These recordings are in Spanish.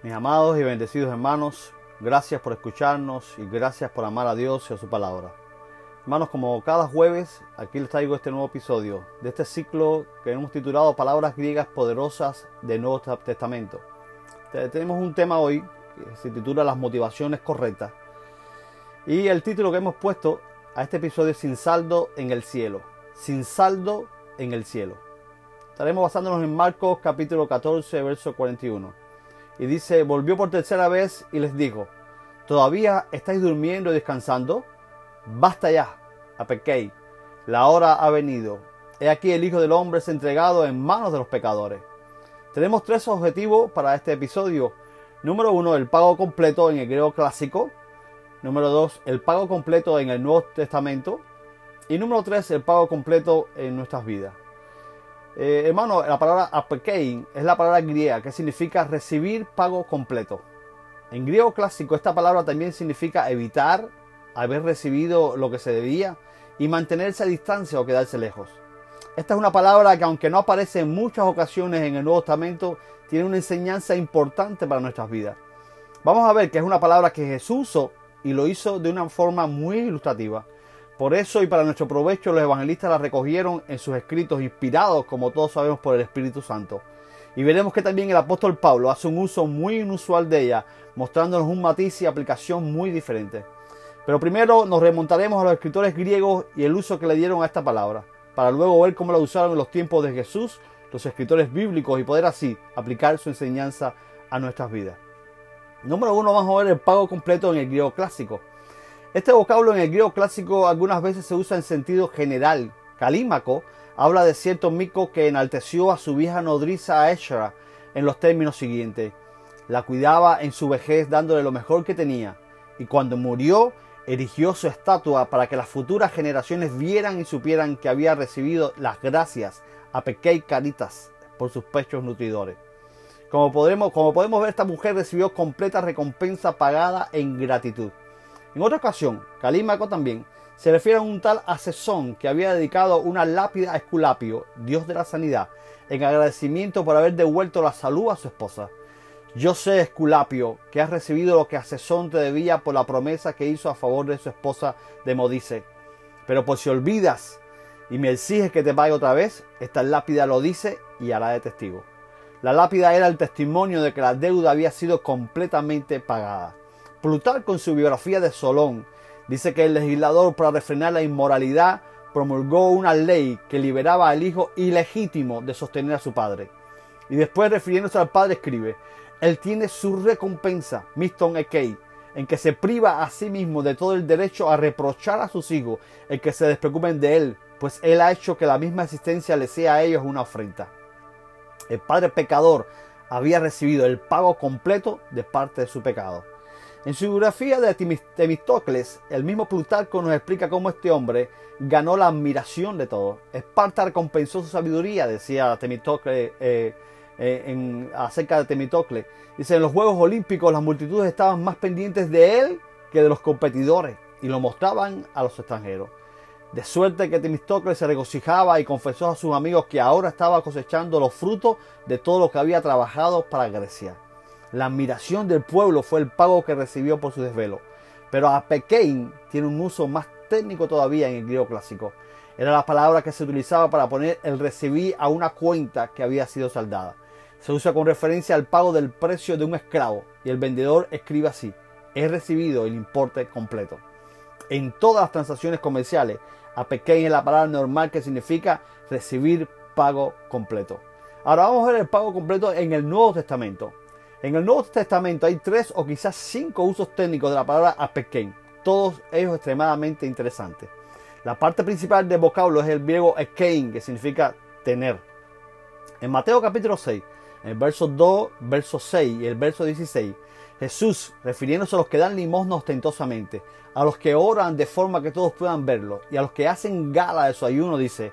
Mis amados y bendecidos hermanos, gracias por escucharnos y gracias por amar a Dios y a su palabra. Hermanos, como cada jueves, aquí les traigo este nuevo episodio de este ciclo que hemos titulado Palabras griegas poderosas del Nuevo Testamento. Tenemos un tema hoy que se titula Las motivaciones correctas. Y el título que hemos puesto a este episodio es Sin saldo en el cielo. Sin saldo en el cielo. Estaremos basándonos en Marcos capítulo 14, verso 41 y dice, volvió por tercera vez y les dijo, ¿todavía estáis durmiendo y descansando? Basta ya, apequéis, la hora ha venido. He aquí el Hijo del Hombre es entregado en manos de los pecadores. Tenemos tres objetivos para este episodio. Número uno, el pago completo en el griego clásico. Número dos, el pago completo en el Nuevo Testamento. Y número tres, el pago completo en nuestras vidas. Eh, hermano, la palabra apekein es la palabra griega que significa recibir pago completo. En griego clásico esta palabra también significa evitar haber recibido lo que se debía y mantenerse a distancia o quedarse lejos. Esta es una palabra que aunque no aparece en muchas ocasiones en el Nuevo Testamento, tiene una enseñanza importante para nuestras vidas. Vamos a ver que es una palabra que Jesús usó y lo hizo de una forma muy ilustrativa. Por eso y para nuestro provecho los evangelistas la recogieron en sus escritos inspirados, como todos sabemos, por el Espíritu Santo. Y veremos que también el apóstol Pablo hace un uso muy inusual de ella, mostrándonos un matiz y aplicación muy diferente. Pero primero nos remontaremos a los escritores griegos y el uso que le dieron a esta palabra, para luego ver cómo la usaron en los tiempos de Jesús los escritores bíblicos y poder así aplicar su enseñanza a nuestras vidas. Número uno, vamos a ver el pago completo en el griego clásico. Este vocablo en el griego clásico algunas veces se usa en sentido general. Calímaco habla de cierto mico que enalteció a su vieja nodriza Aeshra en los términos siguientes. La cuidaba en su vejez dándole lo mejor que tenía, y cuando murió erigió su estatua para que las futuras generaciones vieran y supieran que había recibido las gracias a Pequei Caritas por sus pechos nutridores. Como podemos, como podemos ver, esta mujer recibió completa recompensa pagada en gratitud. En otra ocasión, Calímaco también se refiere a un tal Asesón que había dedicado una lápida a Esculapio, dios de la sanidad, en agradecimiento por haber devuelto la salud a su esposa. Yo sé, Esculapio, que has recibido lo que Asesón te debía por la promesa que hizo a favor de su esposa de Modice. Pero por si olvidas y me exiges que te pague otra vez, esta lápida lo dice y hará de testigo. La lápida era el testimonio de que la deuda había sido completamente pagada. Plutarco en su biografía de Solón dice que el legislador para refrenar la inmoralidad promulgó una ley que liberaba al hijo ilegítimo de sostener a su padre. Y después refiriéndose al padre escribe, él tiene su recompensa, Miston Ekei, en que se priva a sí mismo de todo el derecho a reprochar a sus hijos el que se despreocupen de él, pues él ha hecho que la misma existencia le sea a ellos una ofrenda. El padre pecador había recibido el pago completo de parte de su pecado. En su biografía de Temistocles, el mismo Plutarco nos explica cómo este hombre ganó la admiración de todos. Esparta recompensó su sabiduría, decía Temistocles eh, eh, acerca de Temistocles. Dice, en los Juegos Olímpicos las multitudes estaban más pendientes de él que de los competidores y lo mostraban a los extranjeros. De suerte que Temistocles se regocijaba y confesó a sus amigos que ahora estaba cosechando los frutos de todo lo que había trabajado para Grecia. La admiración del pueblo fue el pago que recibió por su desvelo. Pero apekein tiene un uso más técnico todavía en el griego clásico. Era la palabra que se utilizaba para poner el recibí a una cuenta que había sido saldada. Se usa con referencia al pago del precio de un esclavo y el vendedor escribe así, he recibido el importe completo. En todas las transacciones comerciales, apekein es la palabra normal que significa recibir pago completo. Ahora vamos a ver el pago completo en el Nuevo Testamento. En el Nuevo Testamento hay tres o quizás cinco usos técnicos de la palabra apekein, todos ellos extremadamente interesantes. La parte principal del vocablo es el griego ekein, que significa tener. En Mateo capítulo 6, en el verso 2, verso 6 y el verso 16, Jesús, refiriéndose a los que dan limosna ostentosamente, a los que oran de forma que todos puedan verlo y a los que hacen gala de su ayuno, dice,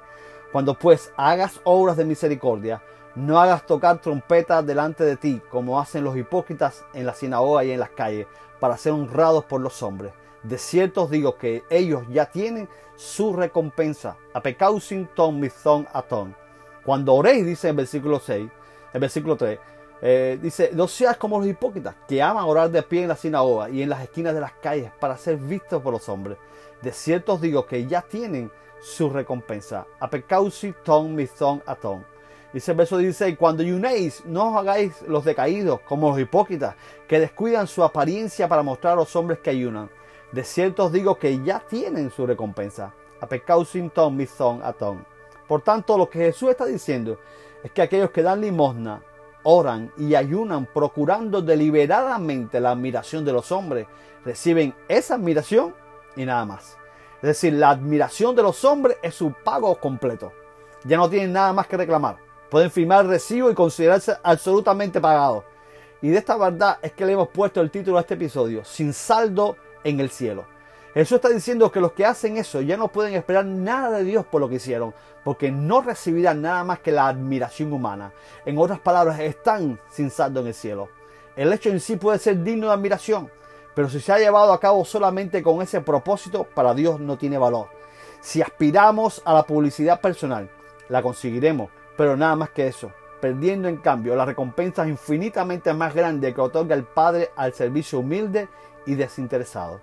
cuando pues hagas obras de misericordia, no hagas tocar trompetas delante de ti, como hacen los hipócritas en la sinagoga y en las calles, para ser honrados por los hombres. De cierto os digo que ellos ya tienen su recompensa. Apecausin ton mizon aton. Cuando oréis, dice en versículo 6, el versículo 3, Eh, dice, no seas como los hipócritas que aman orar de pie en la sinagoga y en las esquinas de las calles para ser vistos por los hombres. De cierto os digo que ya tienen su recompensa. Apecausi ton ton aton. Dice el verso 16, cuando ayunéis, no os hagáis los decaídos como los hipócritas, que descuidan su apariencia para mostrar a los hombres que ayunan. De cierto os digo que ya tienen su recompensa. Apecausin ton ton aton. Por tanto, lo que Jesús está diciendo es que aquellos que dan limosna, oran y ayunan procurando deliberadamente la admiración de los hombres, reciben esa admiración y nada más. Es decir, la admiración de los hombres es su pago completo. Ya no tienen nada más que reclamar. Pueden firmar recibo y considerarse absolutamente pagados. Y de esta verdad es que le hemos puesto el título a este episodio, Sin saldo en el cielo. Jesús está diciendo que los que hacen eso ya no pueden esperar nada de Dios por lo que hicieron, porque no recibirán nada más que la admiración humana. En otras palabras, están sin saldo en el cielo. El hecho en sí puede ser digno de admiración, pero si se ha llevado a cabo solamente con ese propósito, para Dios no tiene valor. Si aspiramos a la publicidad personal, la conseguiremos, pero nada más que eso, perdiendo en cambio las recompensas infinitamente más grandes que otorga el Padre al servicio humilde y desinteresado.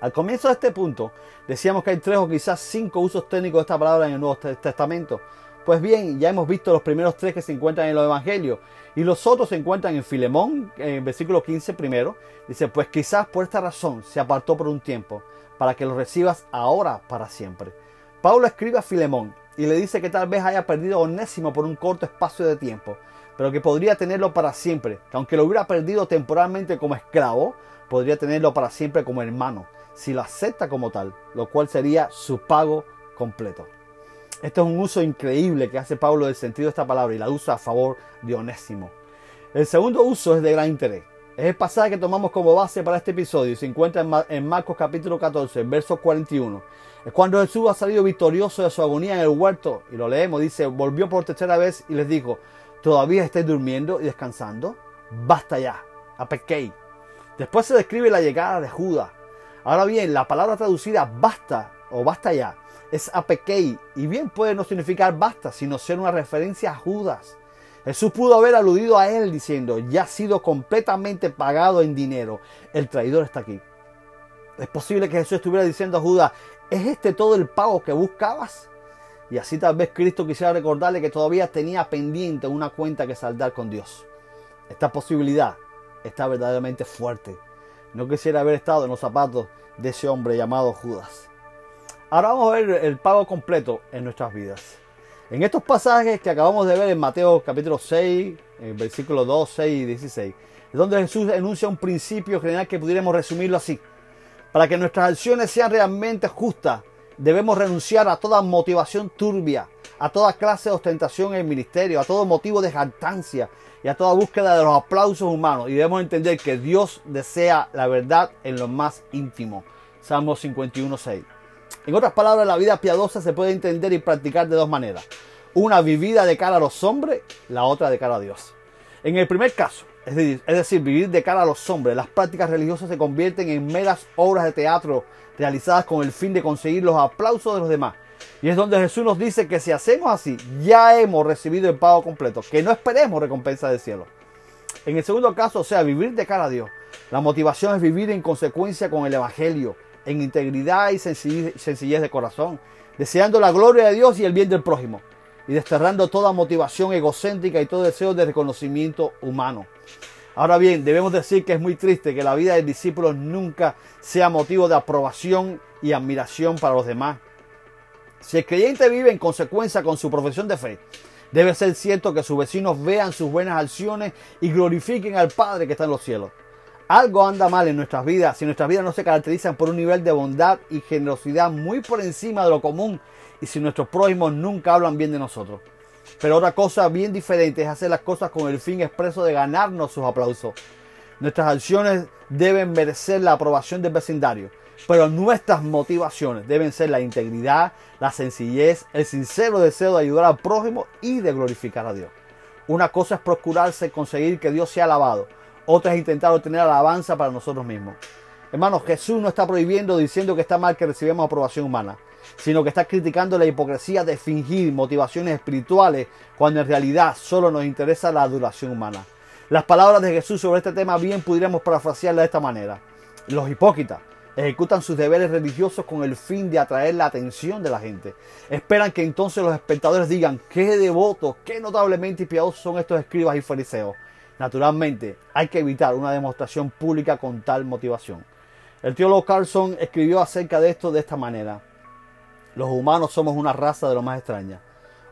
Al comienzo de este punto decíamos que hay tres o quizás cinco usos técnicos de esta palabra en el Nuevo Testamento. Pues bien, ya hemos visto los primeros tres que se encuentran en los Evangelios y los otros se encuentran en Filemón, en versículo 15 primero. Dice, pues quizás por esta razón se apartó por un tiempo, para que lo recibas ahora para siempre. Pablo escribe a Filemón y le dice que tal vez haya perdido a Onésimo por un corto espacio de tiempo, pero que podría tenerlo para siempre, que aunque lo hubiera perdido temporalmente como esclavo, podría tenerlo para siempre como hermano, si lo acepta como tal, lo cual sería su pago completo. Este es un uso increíble que hace Pablo del sentido de esta palabra y la usa a favor de Onésimo. El segundo uso es de gran interés. Es el pasaje que tomamos como base para este episodio se encuentra en Marcos capítulo 14, verso 41. Es cuando Jesús ha salido victorioso de su agonía en el huerto, y lo leemos, dice, volvió por tercera vez y les dijo, ¿todavía estáis durmiendo y descansando? Basta ya, apequei. Después se describe la llegada de Judas. Ahora bien, la palabra traducida basta o basta ya es apequei, y bien puede no significar basta, sino ser una referencia a Judas. Jesús pudo haber aludido a él diciendo, ya ha sido completamente pagado en dinero, el traidor está aquí. Es posible que Jesús estuviera diciendo a Judas, ¿es este todo el pago que buscabas? Y así tal vez Cristo quisiera recordarle que todavía tenía pendiente una cuenta que saldar con Dios. Esta posibilidad está verdaderamente fuerte. No quisiera haber estado en los zapatos de ese hombre llamado Judas. Ahora vamos a ver el pago completo en nuestras vidas. En estos pasajes que acabamos de ver en Mateo capítulo 6, en versículos 2, 6 y 16, es donde Jesús enuncia un principio general que pudiéramos resumirlo así. Para que nuestras acciones sean realmente justas, debemos renunciar a toda motivación turbia, a toda clase de ostentación en el ministerio, a todo motivo de jactancia y a toda búsqueda de los aplausos humanos. Y debemos entender que Dios desea la verdad en lo más íntimo. Salmo 51, 6. En otras palabras, la vida piadosa se puede entender y practicar de dos maneras. Una vivida de cara a los hombres, la otra de cara a Dios. En el primer caso, es decir, vivir de cara a los hombres, las prácticas religiosas se convierten en meras obras de teatro realizadas con el fin de conseguir los aplausos de los demás. Y es donde Jesús nos dice que si hacemos así, ya hemos recibido el pago completo, que no esperemos recompensa del cielo. En el segundo caso, o sea, vivir de cara a Dios. La motivación es vivir en consecuencia con el Evangelio, en integridad y sencillez de corazón, deseando la gloria de Dios y el bien del prójimo, y desterrando toda motivación egocéntrica y todo deseo de reconocimiento humano. Ahora bien, debemos decir que es muy triste que la vida del discípulo nunca sea motivo de aprobación y admiración para los demás. Si el creyente vive en consecuencia con su profesión de fe, debe ser cierto que sus vecinos vean sus buenas acciones y glorifiquen al Padre que está en los cielos. Algo anda mal en nuestras vidas si nuestras vidas no se caracterizan por un nivel de bondad y generosidad muy por encima de lo común y si nuestros prójimos nunca hablan bien de nosotros. Pero otra cosa bien diferente es hacer las cosas con el fin expreso de ganarnos sus aplausos. Nuestras acciones deben merecer la aprobación del vecindario, pero nuestras motivaciones deben ser la integridad, la sencillez, el sincero deseo de ayudar al prójimo y de glorificar a Dios. Una cosa es procurarse conseguir que Dios sea alabado, otra es intentar obtener alabanza para nosotros mismos. Hermanos, Jesús no está prohibiendo diciendo que está mal que recibamos aprobación humana. sino que está criticando la hipocresía de fingir motivaciones espirituales cuando en realidad solo nos interesa la adoración humana. Las palabras de Jesús sobre este tema bien pudiéramos parafrasearla de esta manera. Los hipócritas ejecutan sus deberes religiosos con el fin de atraer la atención de la gente. Esperan que entonces los espectadores digan qué devotos, qué notablemente piadosos son estos escribas y fariseos. Naturalmente, hay que evitar una demostración pública con tal motivación. El teólogo Carlson escribió acerca de esto de esta manera. Los humanos somos una raza de lo más extraña.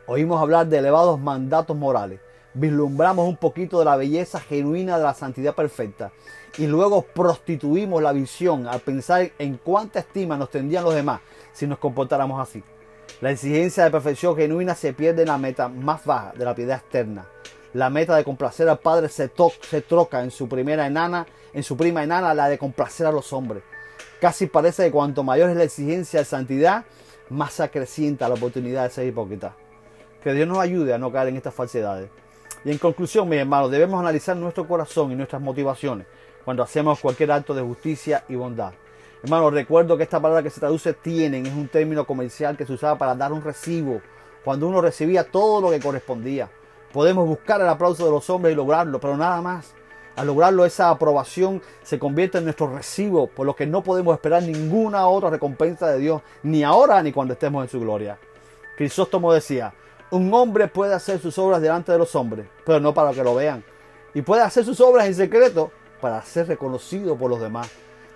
Oímos hablar de elevados mandatos morales, vislumbramos un poquito de la belleza genuina de la santidad perfecta y luego prostituimos la visión al pensar en cuánta estima nos tendrían los demás si nos comportáramos así. La exigencia de perfección genuina se pierde en la meta más baja de la piedad externa. La meta de complacer al Padre se, troca en su primera enana, en su prima enana, la de complacer a los hombres. Casi parece que cuanto mayor es la exigencia de santidad, más se acrecienta la oportunidad de ser hipócrita. Que Dios nos ayude a no caer en estas falsedades. Y en conclusión, mis hermanos, debemos analizar nuestro corazón y nuestras motivaciones cuando hacemos cualquier acto de justicia y bondad. Hermano, recuerdo que esta palabra que se traduce tienen es un término comercial que se usaba para dar un recibo, cuando uno recibía todo lo que correspondía. Podemos buscar el aplauso de los hombres y lograrlo, pero nada más. Al lograrlo, esa aprobación se convierte en nuestro recibo, por lo que no podemos esperar ninguna otra recompensa de Dios, ni ahora ni cuando estemos en su gloria. Crisóstomo decía, un hombre puede hacer sus obras delante de los hombres, pero no para que lo vean. Y puede hacer sus obras en secreto para ser reconocido por los demás.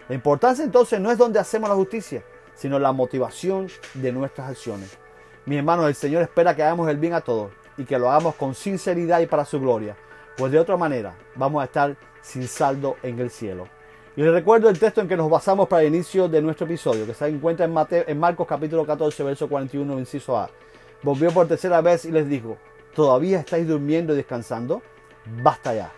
La importancia entonces no es donde hacemos la justicia, sino la motivación de nuestras acciones. Mi hermano, el Señor espera que hagamos el bien a todos y que lo hagamos con sinceridad y para su gloria, pues de otra manera vamos a estar sin saldo en el cielo. Y les recuerdo el texto en que nos basamos para el inicio de nuestro episodio, que se encuentra en, Mateo, en Marcos capítulo 14, verso 41, inciso A volvió por tercera vez y les dijo, ¿todavía estáis durmiendo y descansando? Basta ya.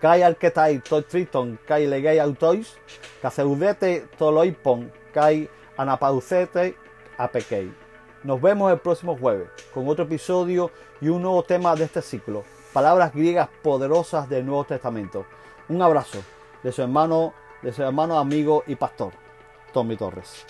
Kai arketai triton, kai autois, caseudete toloipon, kai anapaucete apekei. Nos vemos el próximo jueves con otro episodio y un nuevo tema de este ciclo. Palabras griegas poderosas del Nuevo Testamento. Un abrazo de su hermano, de su hermano amigo y pastor, Tommy Torres.